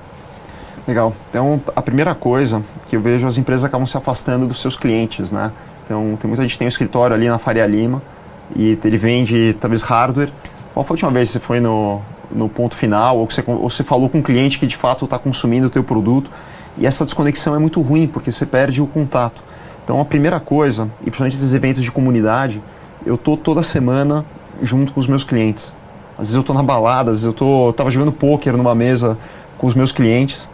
Legal. Então, a primeira coisa que eu vejo, as empresas acabam se afastando dos seus clientes, né? Então, tem muita gente tem um escritório ali na Faria Lima e ele vende, talvez, hardware. Qual foi a última vez que você foi no, no ponto final ou que você, ou você falou com um cliente que, de fato, está consumindo o teu produto? E essa desconexão é muito ruim, porque você perde o contato. Então, a primeira coisa, e principalmente esses eventos de comunidade, eu tô toda semana junto com os meus clientes. Às vezes eu tô na balada, às vezes eu tô tava jogando poker numa mesa com os meus clientes.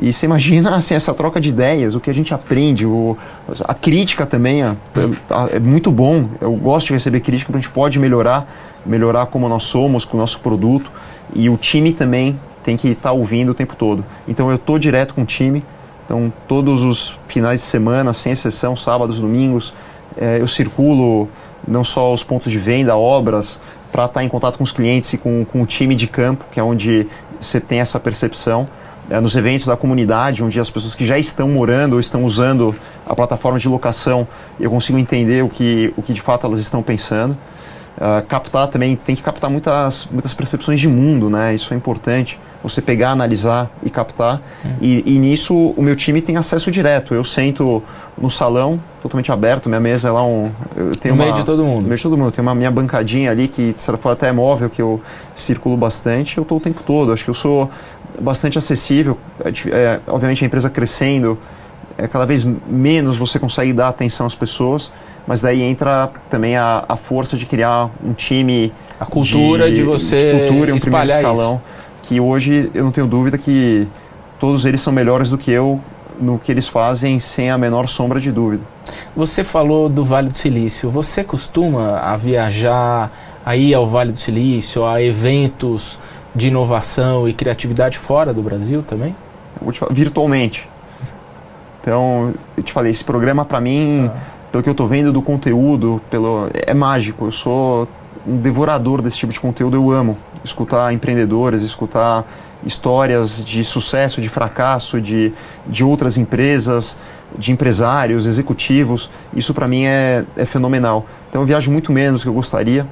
E você imagina assim, essa troca de ideias, o que a gente aprende, o, a crítica também é, muito bom. Eu gosto de receber crítica, porque a gente pode melhorar, melhorar como nós somos, com o nosso produto. E o time também tem que estar tá ouvindo o tempo todo. Então eu tô direto com o time. Então todos os finais de semana, sem exceção, sábados, domingos, é, eu circulo não só os pontos de venda, obras, para estar tá em contato com os clientes e com, com o time de campo, que é onde você tem essa percepção. É, nos eventos da comunidade, onde as pessoas que já estão morando ou estão usando a plataforma de locação, eu consigo entender o que, o que de fato elas estão pensando. Uh, captar também, tem que captar muitas, muitas percepções de mundo, né? Isso é importante. Você pegar, analisar e captar. É. E, e nisso o meu time tem acesso direto. Eu sento no salão, totalmente aberto, minha mesa é lá um. Eu tenho no uma, meio de todo mundo. No meio de todo mundo. Tem uma minha bancadinha ali que, de certa forma, até é móvel, que eu circulo bastante. Eu estou o tempo todo. Acho que eu sou bastante acessível. É, é, obviamente, a empresa crescendo, é, cada vez menos você consegue dar atenção às pessoas. Mas daí entra também a, a força de criar um time. A cultura de, de você. De cultura e um primeiro escalão. Isso. Que hoje eu não tenho dúvida que todos eles são melhores do que eu no que eles fazem sem a menor sombra de dúvida. Você falou do Vale do Silício. Você costuma a viajar aí ao Vale do Silício, a eventos de inovação e criatividade fora do Brasil também? Falar, virtualmente. Então, eu te falei, esse programa para mim, ah. Pelo que eu estou vendo do conteúdo, pelo é mágico. Eu sou um devorador desse tipo de conteúdo, eu amo escutar empreendedores, escutar histórias de sucesso, de fracasso, de, de outras empresas, de empresários, executivos. Isso para mim é, é fenomenal. Então eu viajo muito menos do que eu gostaria.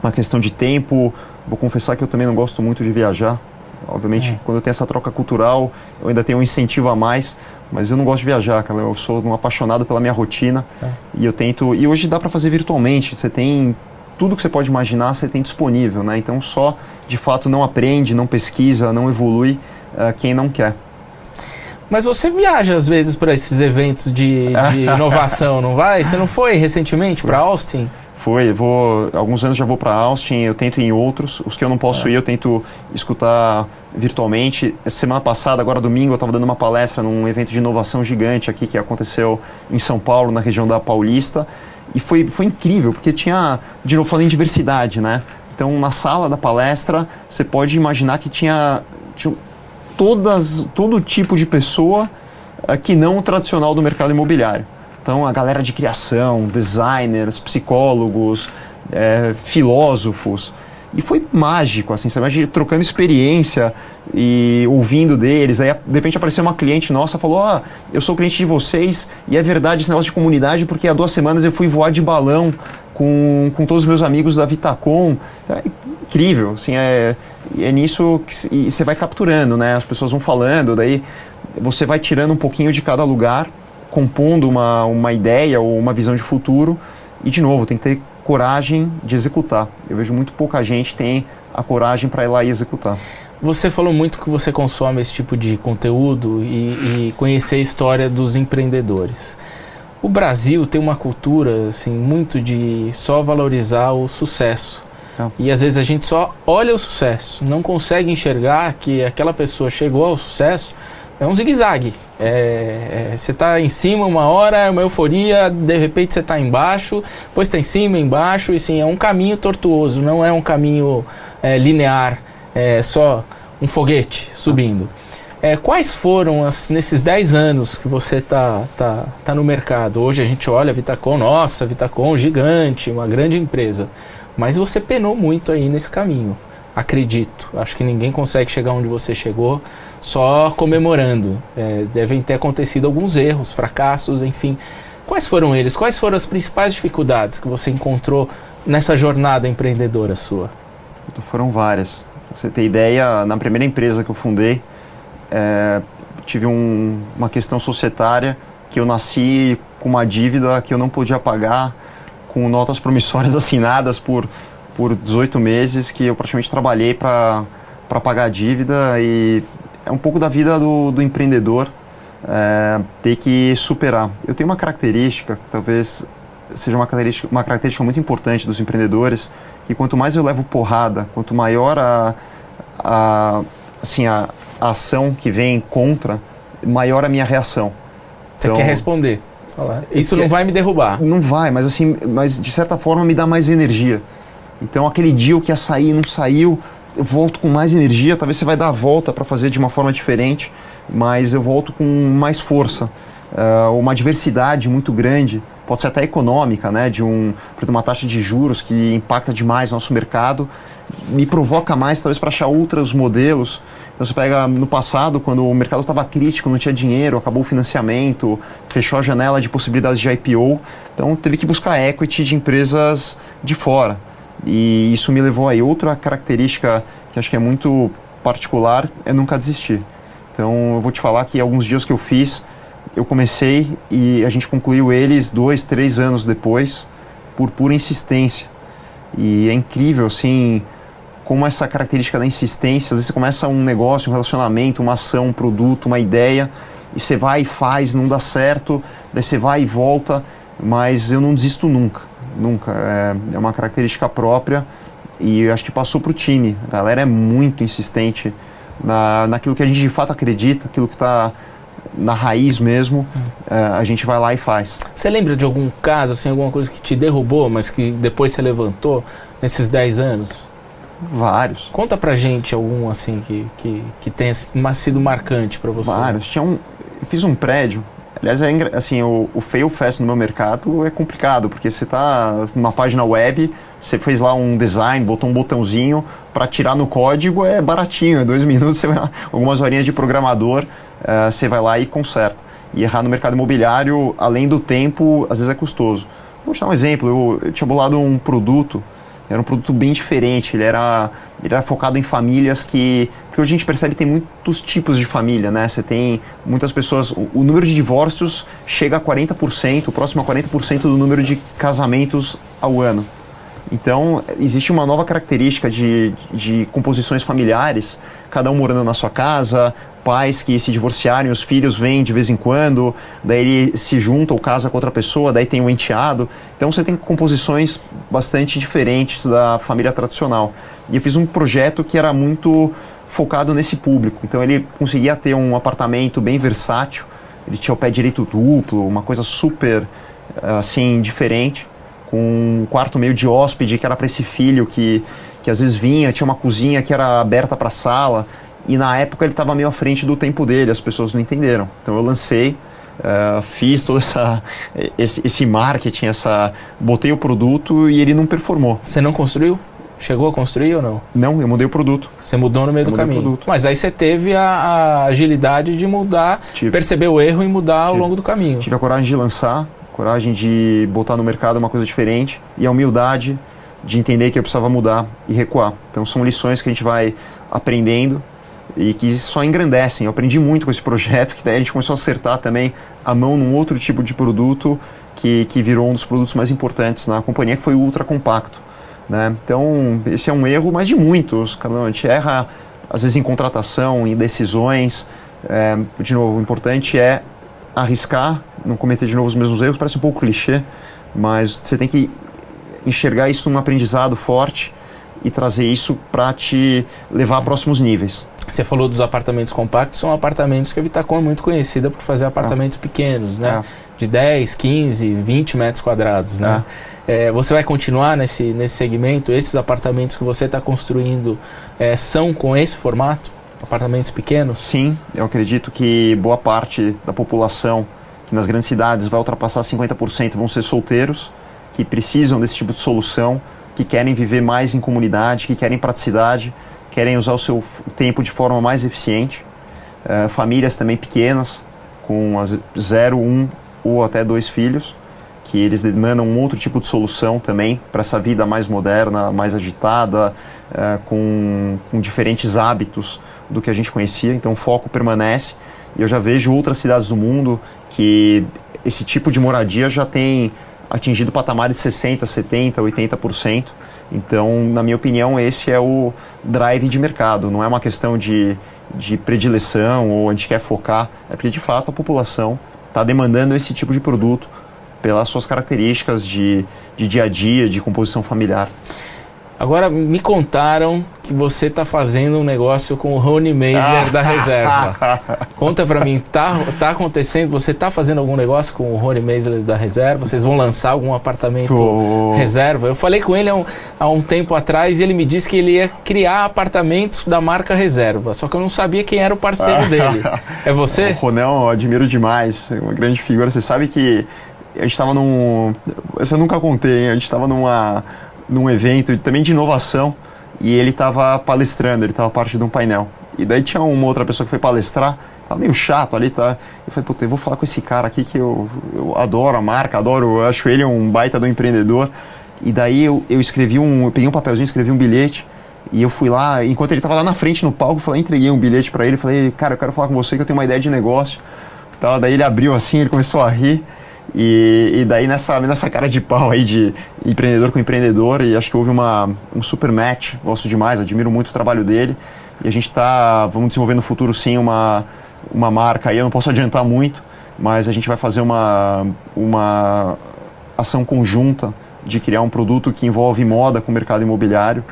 Uma questão de tempo. Vou confessar que eu também não gosto muito de viajar. Obviamente, é. quando eu tenho essa troca cultural, eu ainda tenho um incentivo a mais, mas eu não gosto de viajar, cara. Eu sou um apaixonado pela minha rotina é. e eu tento. E hoje dá para fazer virtualmente. Você tem tudo que você pode imaginar, você tem disponível, né? Então só de fato não aprende, não pesquisa, não evolui uh, quem não quer. Mas você viaja às vezes para esses eventos de, de inovação, não vai? Você não foi recentemente para Austin? Foi, vou alguns anos já vou para Austin, eu tento ir em outros, os que eu não posso é. ir eu tento escutar virtualmente. Semana passada, agora domingo, eu estava dando uma palestra num evento de inovação gigante aqui que aconteceu em São Paulo, na região da Paulista, e foi, foi incrível, porque tinha, de novo falando em diversidade, né? Então, na sala da palestra, você pode imaginar que tinha, tinha todas, todo tipo de pessoa uh, que não o tradicional do mercado imobiliário. Então, a galera de criação, designers, psicólogos, é, filósofos. E foi mágico, assim, sabe? trocando experiência e ouvindo deles. Aí, de repente, apareceu uma cliente nossa falou: Ah, eu sou cliente de vocês e é verdade esse negócio de comunidade porque há duas semanas eu fui voar de balão com, com todos os meus amigos da Vitacom. É incrível, assim, é, é nisso que você vai capturando, né? As pessoas vão falando, daí você vai tirando um pouquinho de cada lugar compondo uma, uma ideia ou uma visão de futuro e, de novo, tem que ter coragem de executar. Eu vejo muito pouca gente tem a coragem para ir lá e executar. Você falou muito que você consome esse tipo de conteúdo e, e conhecer a história dos empreendedores. O Brasil tem uma cultura assim muito de só valorizar o sucesso. É. E às vezes a gente só olha o sucesso, não consegue enxergar que aquela pessoa chegou ao sucesso é um zigue-zague. É, é, você está em cima uma hora, é uma euforia, de repente você está embaixo, depois está em cima, embaixo, e sim, é um caminho tortuoso, não é um caminho é, linear, é só um foguete subindo. É, quais foram, as, nesses 10 anos que você está tá, tá no mercado? Hoje a gente olha a Vitacom, nossa, Vitacom gigante, uma grande empresa. Mas você penou muito aí nesse caminho acredito. Acho que ninguém consegue chegar onde você chegou só comemorando. É, devem ter acontecido alguns erros, fracassos, enfim. Quais foram eles? Quais foram as principais dificuldades que você encontrou nessa jornada empreendedora sua? Então, foram várias. Pra você ter ideia, na primeira empresa que eu fundei, é, tive um, uma questão societária que eu nasci com uma dívida que eu não podia pagar, com notas promissórias assinadas por por 18 meses que eu praticamente trabalhei para pagar a dívida e é um pouco da vida do, do empreendedor é, ter que superar. Eu tenho uma característica, talvez seja uma característica, uma característica muito importante dos empreendedores, que quanto mais eu levo porrada, quanto maior a, a, assim, a, a ação que vem contra, maior a minha reação. Você então, quer responder? Isso não vai me derrubar. Não vai, mas assim, mas de certa forma me dá mais energia. Então aquele dia que ia sair não saiu, eu volto com mais energia, talvez você vai dar a volta para fazer de uma forma diferente, mas eu volto com mais força. Uh, uma diversidade muito grande, pode ser até econômica, né, de um, uma taxa de juros que impacta demais nosso mercado, me provoca mais talvez para achar outros modelos. Então você pega no passado, quando o mercado estava crítico, não tinha dinheiro, acabou o financiamento, fechou a janela de possibilidades de IPO, então teve que buscar equity de empresas de fora. E isso me levou aí. Outra característica que acho que é muito particular é nunca desistir. Então eu vou te falar que alguns dias que eu fiz, eu comecei e a gente concluiu eles dois, três anos depois, por pura insistência. E é incrível, assim, como essa característica da insistência, às vezes você começa um negócio, um relacionamento, uma ação, um produto, uma ideia, e você vai e faz, não dá certo, daí você vai e volta, mas eu não desisto nunca nunca. É, é uma característica própria e eu acho que passou para o time. A galera é muito insistente na, naquilo que a gente de fato acredita, aquilo que está na raiz mesmo, é, a gente vai lá e faz. Você lembra de algum caso, assim, alguma coisa que te derrubou, mas que depois você levantou nesses 10 anos? Vários. Conta pra gente algum, assim, que, que, que tenha sido marcante para você. Vários. Tinha um, eu fiz um prédio Aliás, é, assim, o, o fail fast no meu mercado é complicado, porque você está numa página web, você fez lá um design, botou um botãozinho para tirar no código, é baratinho, é dois minutos, você vai lá, algumas horinhas de programador, uh, você vai lá e conserta. E errar no mercado imobiliário, além do tempo, às vezes é custoso. Vou te dar um exemplo, eu, eu tinha bolado um produto Era um produto bem diferente, ele era, ele era focado em famílias que. Porque hoje a gente percebe que tem muitos tipos de família, né? Você tem muitas pessoas. O, o número de divórcios chega a 40%, próximo a 40% do número de casamentos ao ano. Então, existe uma nova característica de, de composições familiares, cada um morando na sua casa, pais que se divorciarem, os filhos vêm de vez em quando, daí ele se junta ou casa com outra pessoa, daí tem um enteado. Então, você tem composições bastante diferentes da família tradicional. E eu fiz um projeto que era muito focado nesse público. Então, ele conseguia ter um apartamento bem versátil, ele tinha o pé direito duplo, uma coisa super, assim, diferente com um quarto meio de hóspede que era para esse filho que, que às vezes vinha, tinha uma cozinha que era aberta para sala. E na época ele estava meio à frente do tempo dele, as pessoas não entenderam. Então eu lancei, uh, fiz todo essa, esse, esse marketing, essa, botei o produto e ele não performou. Você não construiu? Chegou a construir ou não? Não, eu mudei o produto. Você mudou no meio Eu do caminho. produto. Mas aí você teve a, a agilidade de mudar, Tive. perceber o erro e mudar ao Tive. longo do caminho. Tive a coragem de lançar, coragem de botar no mercado uma coisa diferente e a humildade de entender que eu precisava mudar e recuar. Então são lições que a gente vai aprendendo e que só engrandecem. Eu aprendi muito com esse projeto, que daí a gente começou a acertar também a mão num outro tipo de produto que, que virou um dos produtos mais importantes na companhia, que foi o ultra compacto. Né? Então, esse é um erro, mas de muitos. Carlão. A gente erra, às vezes, em contratação, em decisões. É, de novo, o importante é arriscar, não cometer de novo os mesmos erros. Parece um pouco clichê, mas você tem que enxergar isso num aprendizado forte e trazer isso para te levar a próximos níveis. Você falou dos apartamentos compactos, são apartamentos que a Vitacom é muito conhecida por fazer apartamentos pequenos, né? De 10, 15, 20 metros quadrados, né? É, você vai continuar nesse, nesse segmento? Esses apartamentos que você está construindo é, são com esse formato? Apartamentos pequenos? Sim, eu acredito que boa parte da população que nas grandes cidades vai ultrapassar 50% vão ser solteiros, que precisam desse tipo de solução, que querem viver mais em comunidade, que querem praticidade, querem usar o seu tempo de forma mais eficiente. Eh, famílias também pequenas, com as zero, um ou até dois filhos, que eles demandam um outro tipo de solução também para essa vida mais moderna, mais agitada, eh, com, com diferentes hábitos do que a gente conhecia. Então o foco permanece. E eu já vejo outras cidades do mundo que esse tipo de moradia já tem atingido patamares de 60%, 70%, 80%. Então, na minha opinião, esse é o drive de mercado. Não é uma questão de, de predileção ou a gente quer focar. É porque, de fato, a população está demandando esse tipo de produto pelas suas características de, de dia a dia, de composição familiar. Agora, me contaram que você está fazendo um negócio com o Rony Meisler da Reserva. Conta pra mim, tá, tá acontecendo? Você tá fazendo algum negócio com o Rony Meisler da Reserva? Vocês vão lançar algum apartamento Tô. reserva? Eu falei com ele há um, há um tempo atrás e ele me disse que ele ia criar apartamentos da marca Reserva. Só que eu não sabia quem era o parceiro dele. É O você? Ronel, eu admiro demais, é uma grande figura. Você sabe que a gente estava num. Essa eu nunca contei, hein? a gente estava numa, num evento também de inovação e ele estava palestrando, ele estava parte de um painel. E daí tinha uma outra pessoa que foi palestrar, tava meio chato ali, tá? Eu falei, puta, eu vou falar com esse cara aqui que eu, eu adoro a marca, adoro, eu acho ele um baita do empreendedor. E daí eu, eu escrevi um, eu peguei um papelzinho, escrevi um bilhete. E eu fui lá, enquanto ele estava lá na frente no palco, eu falei, entreguei um bilhete para ele, falei, cara, eu quero falar com você que eu tenho uma ideia de negócio. Tal. Daí ele abriu assim, ele começou a rir. E, e daí nessa, nessa cara de pau aí de empreendedor com empreendedor, e acho que houve uma, um super match, gosto demais, admiro muito o trabalho dele. E a gente tá, vamos desenvolver no futuro sim uma, uma marca aí, eu não posso adiantar muito, mas a gente vai fazer uma, uma ação conjunta de criar um produto que envolve moda com o mercado imobiliário,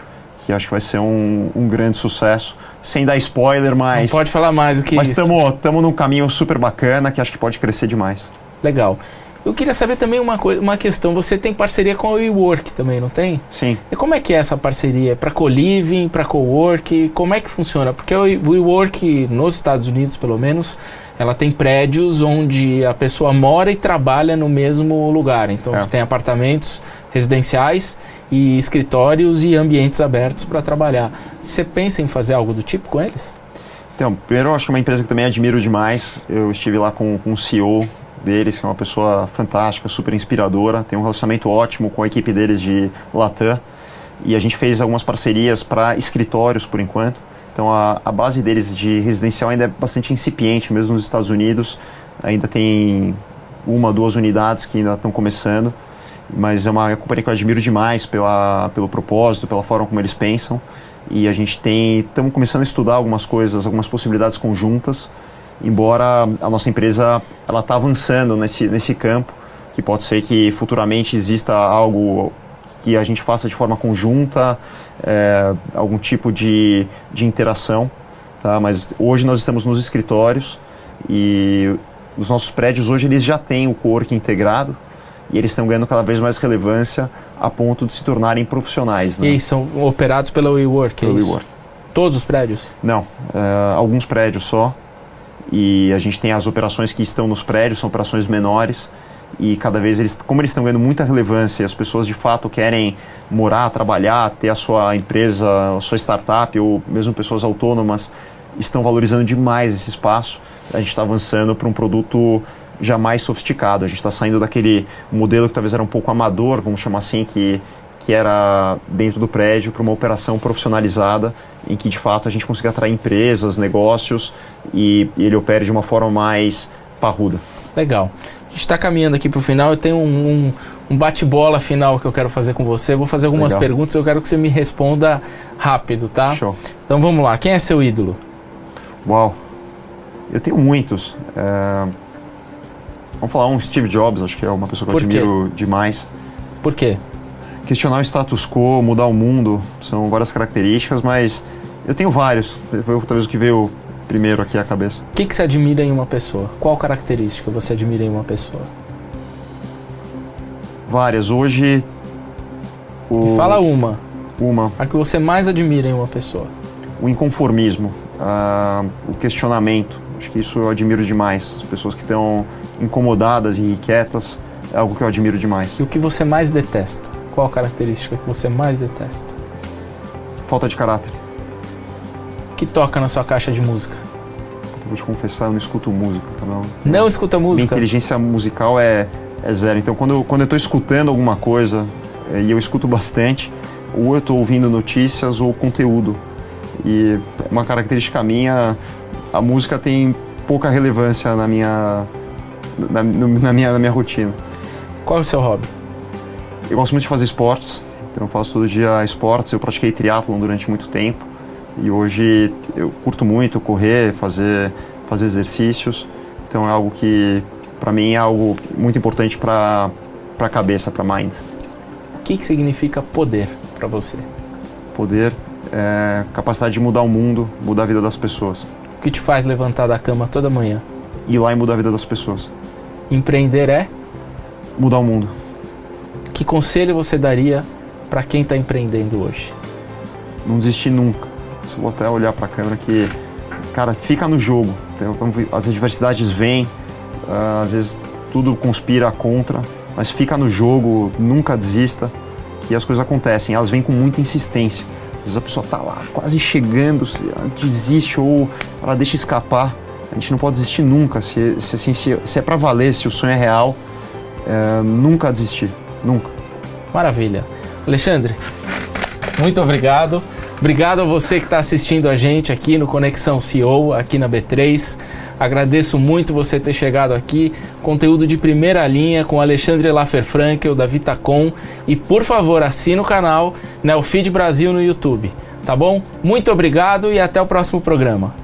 que acho que vai ser um, um grande sucesso. Sem dar spoiler, Não mas pode falar mais do que mas isso. estamos num caminho super bacana que acho que pode crescer demais. Legal. Eu queria saber também uma, coi- uma questão. Você tem parceria com a WeWork também, não tem? Sim. E como é que é essa parceria? Para co-living, para co-work? Como é que funciona? Porque o WeWork, nos Estados Unidos pelo menos, ela tem prédios onde a pessoa mora e trabalha no mesmo lugar. Então É. você tem apartamentos residenciais e escritórios e ambientes abertos para trabalhar. Você pensa em fazer algo do tipo com eles? Então, primeiro eu acho que é uma empresa que também admiro demais. Eu estive lá com, com o CEO deles, que é uma pessoa fantástica, super inspiradora, tem um relacionamento ótimo com a equipe deles de Latam. e a gente fez algumas parcerias para escritórios por enquanto. Então a, a base deles de residencial ainda é bastante incipiente, mesmo nos Estados Unidos. Ainda tem uma, duas unidades que ainda estão começando, mas é uma companhia que eu admiro demais pela, pelo propósito, pela forma como eles pensam. E a gente tem, estamos começando a estudar algumas coisas, algumas possibilidades conjuntas, embora a nossa empresa ela está avançando nesse, nesse campo, que pode ser que futuramente exista algo que a gente faça de forma conjunta, é, algum tipo de, de interação. Tá? Mas hoje nós estamos nos escritórios e os nossos prédios hoje eles já têm o co-work integrado e eles estão ganhando cada vez mais relevância a ponto de se tornarem profissionais. Né? E são operados pela WeWork, é Pelo isso? WeWork. Todos os prédios? Não, é, alguns prédios só. E a gente tem as operações que estão nos prédios, são operações menores. E cada vez eles, como eles estão ganhando muita relevância, as pessoas de fato querem morar, trabalhar, ter a sua empresa, a sua startup, ou mesmo pessoas autônomas, estão valorizando demais esse espaço. A gente está avançando para um produto já mais sofisticado. A gente está saindo daquele modelo que talvez era um pouco amador, vamos chamar assim, que, que era dentro do prédio, para uma operação profissionalizada, em que de fato a gente consiga atrair empresas, negócios e, e ele opere de uma forma mais parruda. Legal. A gente está caminhando aqui para o final. Eu tenho um, um, um bate-bola final que eu quero fazer com você. Vou fazer algumas Legal. perguntas. Eu quero que você me responda rápido, tá? Show. Então vamos lá. Quem é seu ídolo? Uau. Eu tenho muitos. É, Vamos falar um Steve Jobs, acho que é uma pessoa que eu Por quê? admiro demais. Por quê? Questionar o status quo, mudar o mundo, são várias características, mas eu tenho vários. Foi talvez o que veio primeiro aqui à cabeça. O que, que você admira em uma pessoa? Qual característica você admira em uma pessoa? Várias. Hoje. O, Me fala uma. uma. A que você mais admira em uma pessoa. O inconformismo, ah, o questionamento. Acho que isso eu admiro demais. As pessoas que estão incomodadas e inquietas é algo que eu admiro demais. E o que você mais detesta? Qual característica que você mais detesta? Falta de caráter. O que toca na sua caixa de música? Eu vou te confessar, eu não escuto música. tá Não. Não escuta Minha música? inteligência musical é, é zero. Então, quando eu, quando eu tô escutando alguma coisa, eh, e eu escuto bastante, ou eu estou ouvindo notícias ou conteúdo. E uma característica minha, a música tem pouca relevância na minha, na, na minha, na minha rotina. Qual é o seu hobby? Eu gosto muito de fazer esportes, então eu faço todo dia esportes. Eu pratiquei triatlon durante muito tempo e hoje eu curto muito correr, fazer, fazer exercícios. Então é algo que, para mim, é algo muito importante para a cabeça, para mind. O que, que significa poder para você? Poder, é, capacidade de mudar o mundo, mudar a vida das pessoas. O que te faz levantar da cama toda manhã? Ir lá e mudar a vida das pessoas. Empreender é? Mudar o mundo. Que conselho você daria para quem está empreendendo hoje? Não desistir nunca. Eu vou até olhar para a câmera que, cara, fica no jogo. Então, as adversidades vêm, ah, às vezes tudo conspira contra, mas fica no jogo, nunca desista, que as coisas acontecem. Elas vêm com muita insistência. Às vezes a pessoa tá lá, quase chegando, desiste ou ela deixa escapar. A gente não pode desistir nunca. Se, se, assim, se, se é para valer, se o sonho é real, é, nunca desistir. Nunca. Maravilha. Alexandre, muito obrigado. Obrigado a você que está assistindo a gente aqui no Conexão CEO, aqui na B3. Agradeço muito você ter chegado aqui. Conteúdo de primeira linha com Alexandre Laferfrankel, da Vitacom. E por favor, assine o canal Neofeed Brasil no YouTube. Tá bom? Muito obrigado e até o próximo programa.